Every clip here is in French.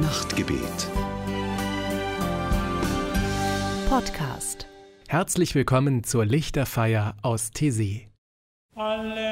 Nachtgebet. Podcast. Herzlich willkommen zur Lichterfeier aus Tessé. Alléluia.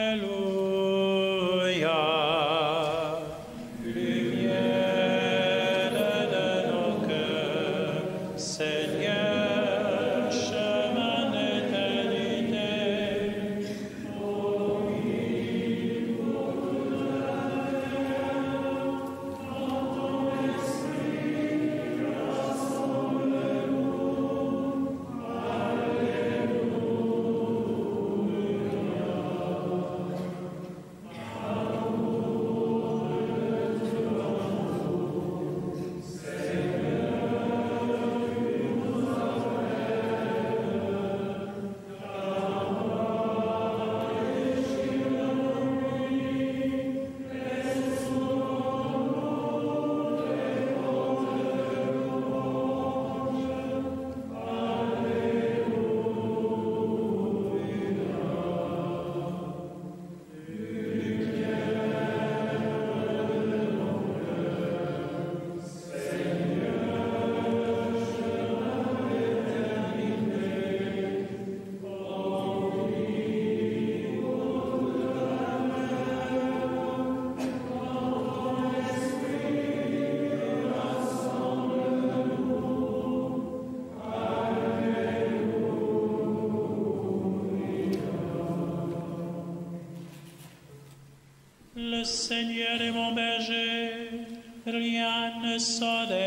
Seigneur est mon berger, rien ne saurait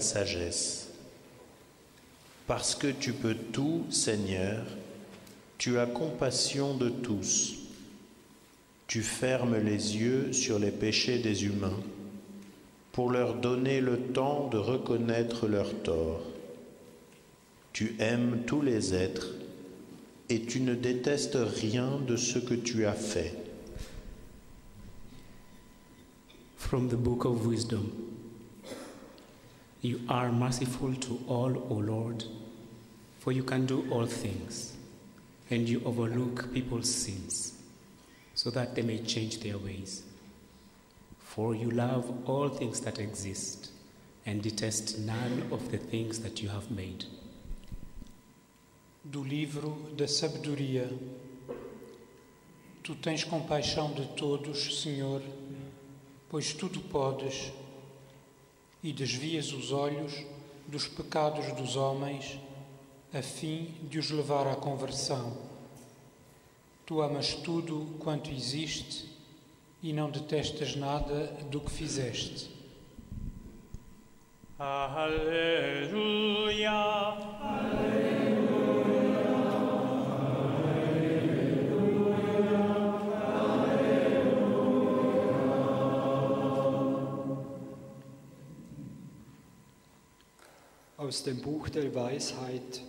sagesse. Parce que tu peux tout, Seigneur, tu as compassion de tous. Tu fermes les yeux sur les péchés des humains pour leur donner le temps de reconnaître leurs torts. Tu aimes tous les êtres et tu ne détestes rien de ce que tu as fait. From the Book of Wisdom You are merciful to all, O Lord, for you can do all things, and you overlook people's sins, so that they may change their ways. For you love all things that exist, and detest none of the things that you have made. Do livro da sabedoria. Tu tens compaixão de todos, Senhor, pois tudo podes, e desvias os olhos dos pecados dos homens, a fim de os levar à conversão. Tu amas tudo quanto existe e não detestas nada do que fizeste. Alléluia. Aus dem Buch der Weisheit.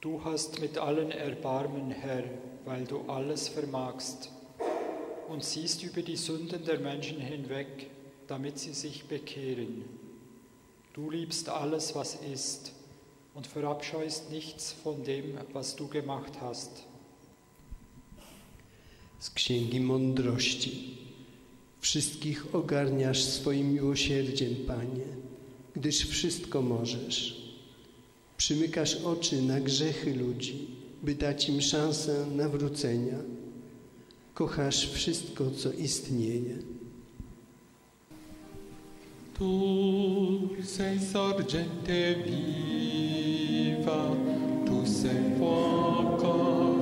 Du hast mit allen Erbarmen, Herr, weil du alles vermagst und siehst über die Sünden der Menschen hinweg, damit sie sich bekehren. Du liebst alles, was ist, und verabscheust nichts von dem, was du gemacht hast. Z Księgi Mądrości. Wszystkich ogarniasz swoim miłosierdziem, Panie, gdyż wszystko możesz. Przymykasz oczy na grzechy ludzi, by dać im szansę nawrócenia. Kochasz wszystko, co istnieje. Tu sei sorgente viva, tu sei fuoco,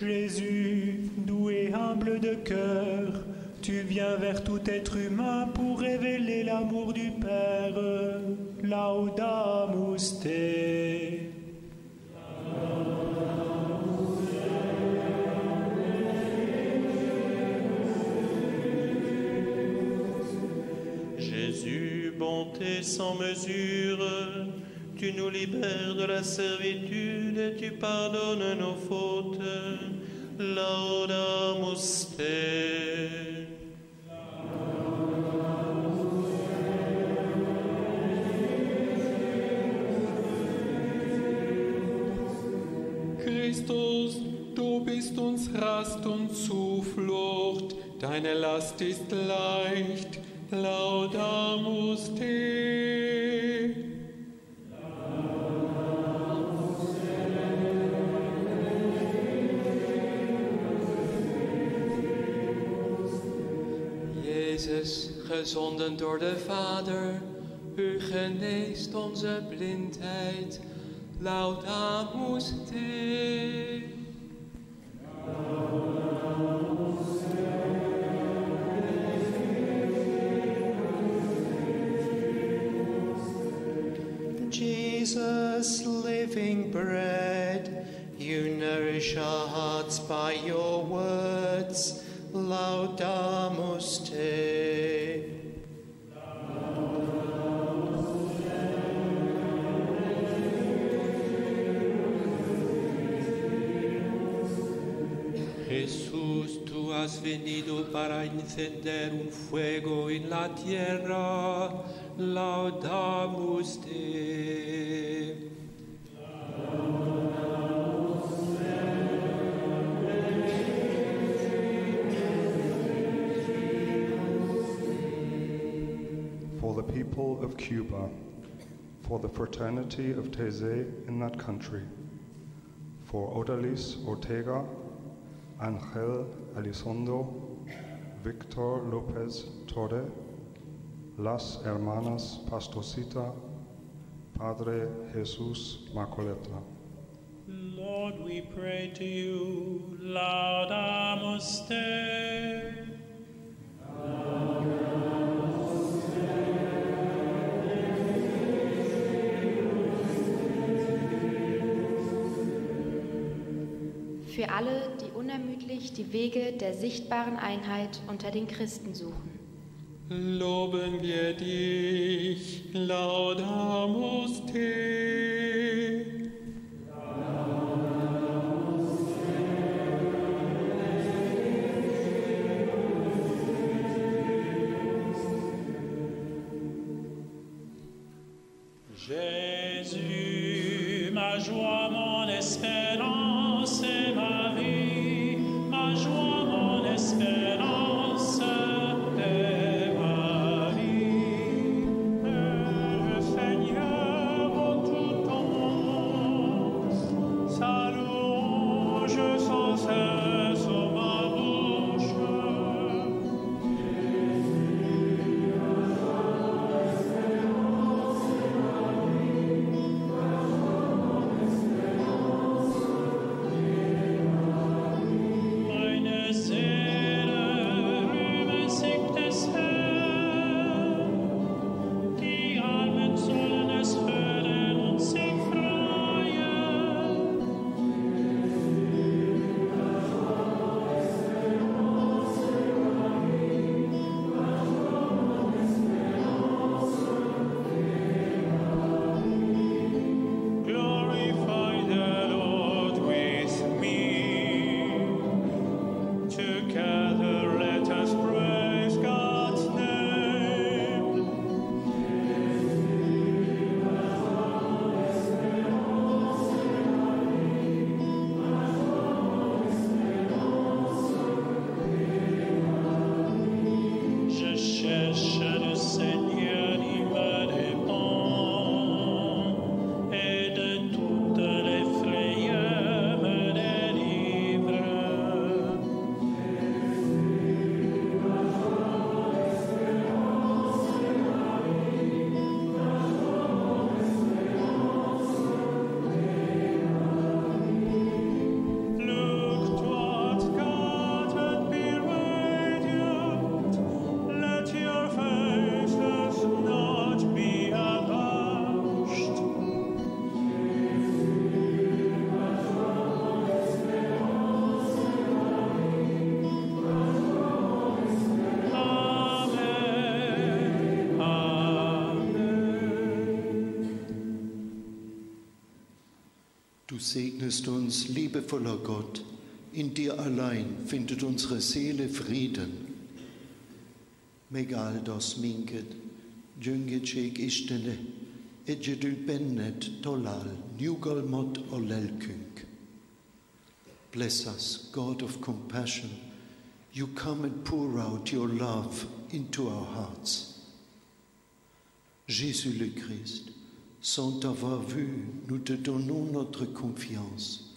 Jésus, doux et humble de cœur, tu viens vers tout être humain pour révéler l'amour du Père. Laudamus te. Jésus, bonté sans mesure, tu nous libères de la servitude et tu pardonnes nos fautes. Laudamus te. Christus, du bist uns Rast und Zuflucht, deine Last ist leicht. Laudamus te. Gezonden door de Vader, u geneest onze blindheid. Laudamus Te. Encender un fuego en la tierra. Te. for the people of Cuba, for the fraternity of Teze in that country, for Odalis Ortega, Angel Elizondo, Victor Lopez Torre, Las Hermanas Pastosita, Padre Jesus Macoleta. Lord, we pray to you, laudamus te. Für alle, die unermüdlich die Wege der sichtbaren Einheit unter den Christen suchen. Loben wir dich, Laudamus Te. Jésus, ma joie, segnest uns, liebevoller Gott, in dir allein findet unsere Seele Frieden. Megaldos minket, djungecek istene, edjedul bennet tolal, newgalmot olelkünk. Bless us, God of compassion. You come and pour out your love into our hearts. Jésus le Christ, sans t'avoir vu, nous te donnons notre confiance.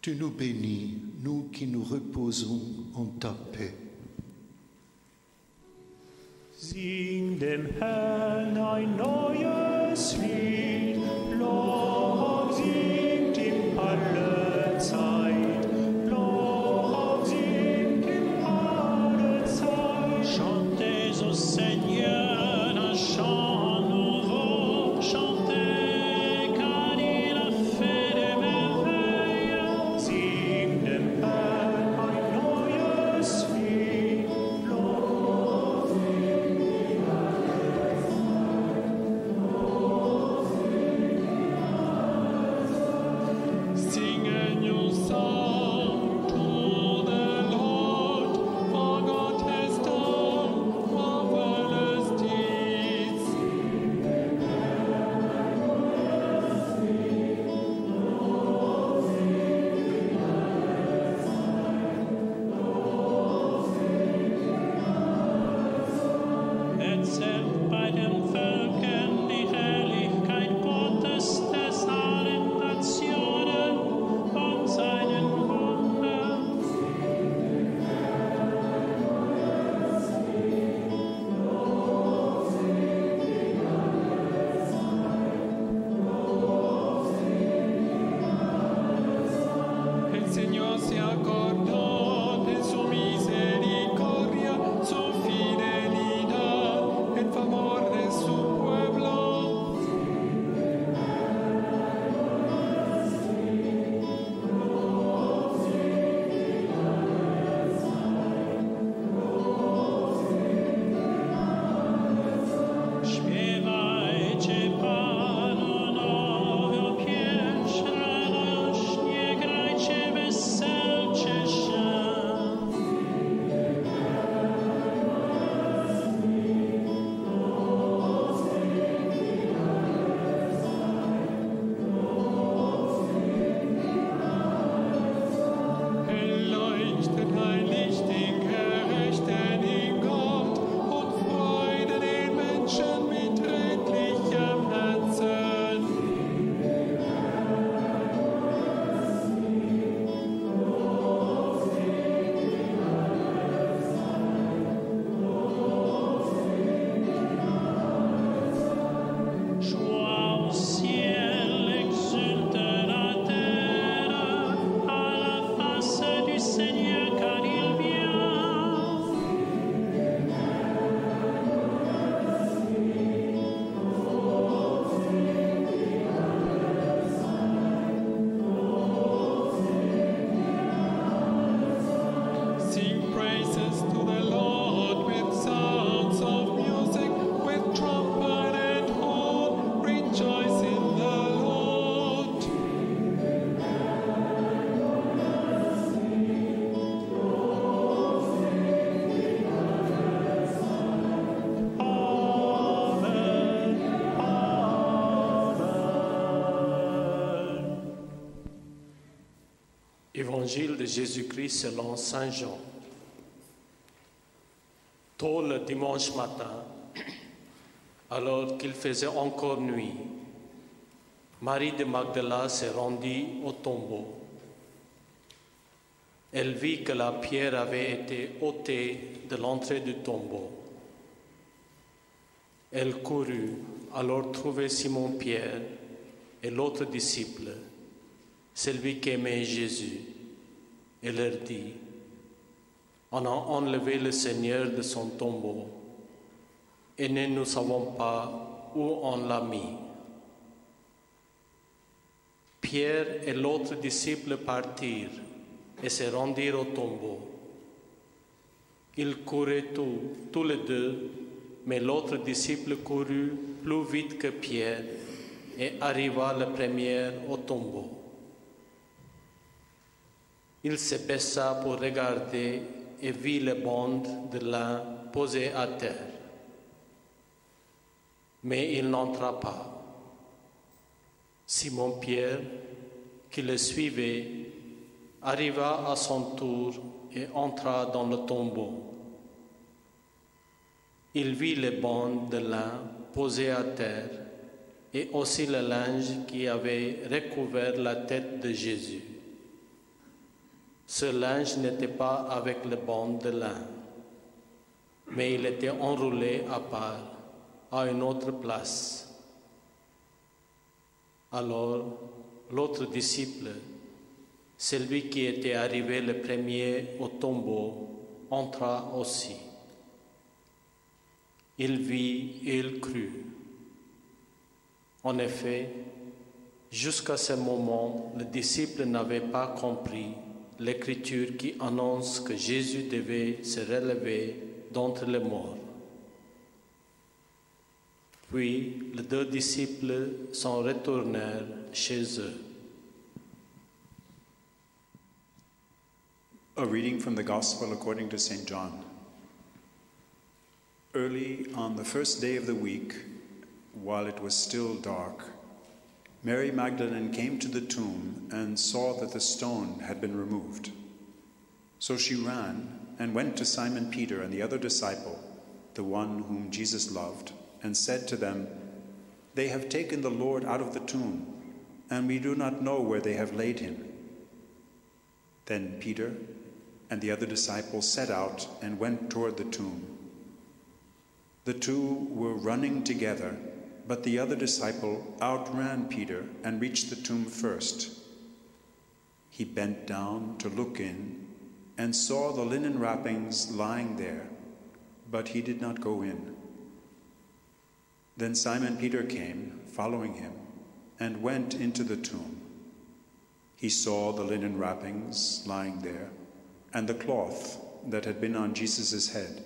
Tu nous bénis, nous qui nous reposons en ta paix. yourself. De Jésus-Christ selon Saint Jean. Tôt le dimanche matin, alors qu'il faisait encore nuit, Marie de Magdala se rendit au tombeau. Elle vit que la pierre avait été ôtée de l'entrée du tombeau. Elle courut alors trouver Simon-Pierre et l'autre disciple, celui qu'aimait Jésus, et leur dit, on a enlevé le Seigneur de son tombeau et nous ne savons pas où on l'a mis. Pierre et l'autre disciple partirent et se rendirent au tombeau. Ils couraient tous, tous les deux, mais l'autre disciple courut plus vite que Pierre et arriva le premier au tombeau. Il se baissa pour regarder et vit les bandes de lin posées à terre. Mais il n'entra pas. Simon-Pierre, qui le suivait, arriva à son tour et entra dans le tombeau. Il vit les bandes de lin posées à terre et aussi le linge qui avait recouvert la tête de Jésus. Ce linge n'était pas avec les bandes de lin. mais il était enroulé à part, à une autre place. Alors l'autre disciple, celui qui était arrivé le premier au tombeau, entra aussi. Il vit et il crut. En effet, jusqu'à ce moment, le disciple n'avait pas compris l'écriture qui annonce que Jésus devait se relever d'entre les morts. Puis les deux disciples s'en retournèrent chez eux. A reading from the Gospel according to St. John. Early on the first day of the week, while it was still dark, Mary Magdalene came to the tomb and saw that the stone had been removed. So she ran and went to Simon Peter and the other disciple, the one whom Jesus loved, and said to them, They have taken the Lord out of the tomb, and we do not know where they have laid him. Then Peter and the other disciple set out and went toward the tomb. The two were running together, but the other disciple outran Peter and reached the tomb first. He bent down to look in and saw the linen wrappings lying there, but he did not go in. Then Simon Peter came, following him, and went into the tomb. He saw the linen wrappings lying there, and the cloth that had been on Jesus' head,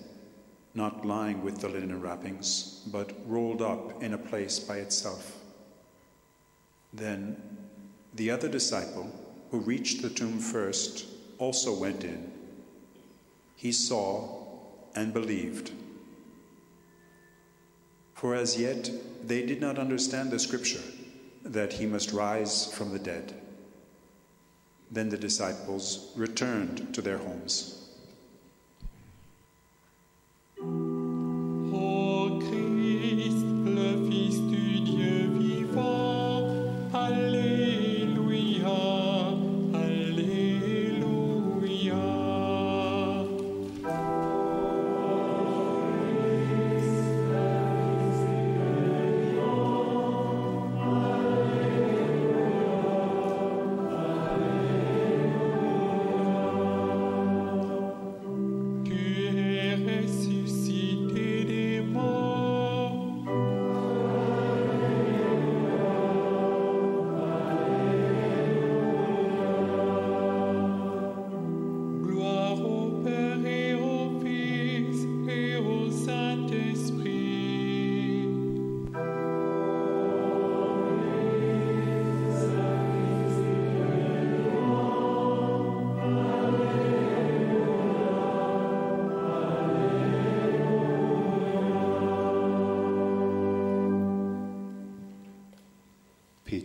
not lying with the linen wrappings, but rolled up in a place by itself. Then the other disciple, who reached the tomb first, also went in. He saw and believed. For as yet they did not understand the scripture that he must rise from the dead. Then the disciples returned to their homes.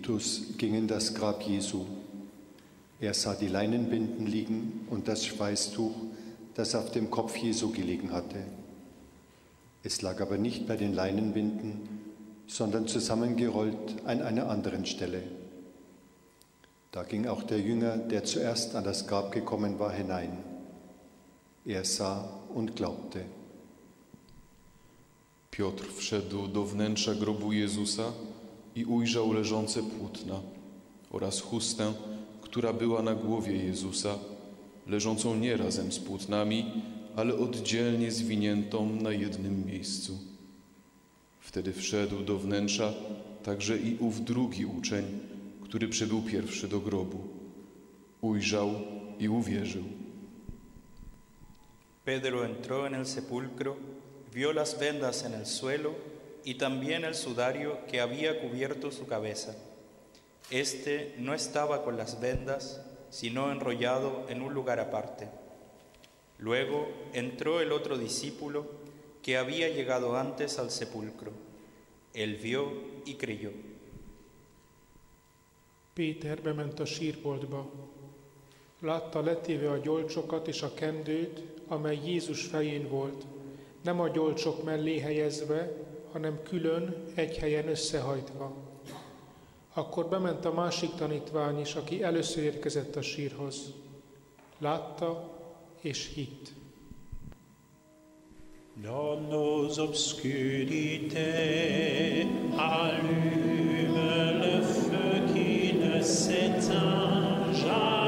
Petrus ging in das Grab Jesu. Er sah die Leinenbinden liegen und das Schweißtuch, das auf dem Kopf Jesu gelegen hatte. Es lag aber nicht bei den Leinenbinden, sondern zusammengerollt an einer anderen Stelle. Da ging auch der Jünger, der zuerst an das Grab gekommen war, hinein. Er sah und glaubte. Piotr wszedł do wnętrza grobu Jezusa i ujrzał leżące płótna oraz chustę, która była na głowie Jezusa, leżącą nie razem z płótnami, ale oddzielnie zwiniętą na jednym miejscu. Wtedy wszedł do wnętrza także i ów drugi uczeń, który przybył pierwszy do grobu. Ujrzał i uwierzył. Pedro entró en el sepulcro, vio las vendas en el suelo y también el sudario que había cubierto su cabeza. Este no estaba con las vendas, sino enrollado en un lugar aparte. Luego entró el otro discípulo que había llegado antes al sepulcro. Él vio y creyó. Péter bement a sírboltba. Látta letéve a gyolcsokat és a kendőt, amely Jézus fején volt, nem a gyolcsok mellé helyezve, hanem külön egy helyen összehajtva. Akkor bement a másik tanítvány is, aki először érkezett a sírhoz. Látta és hitt. Dans nos obscurités, allume le feu qui ne s'éteint jamais,